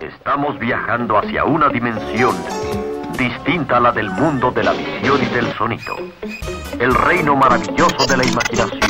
Estamos viajando hacia una dimensión distinta a la del mundo de la visión y del sonido. El reino maravilloso de la imaginación.